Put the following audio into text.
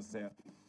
Certo.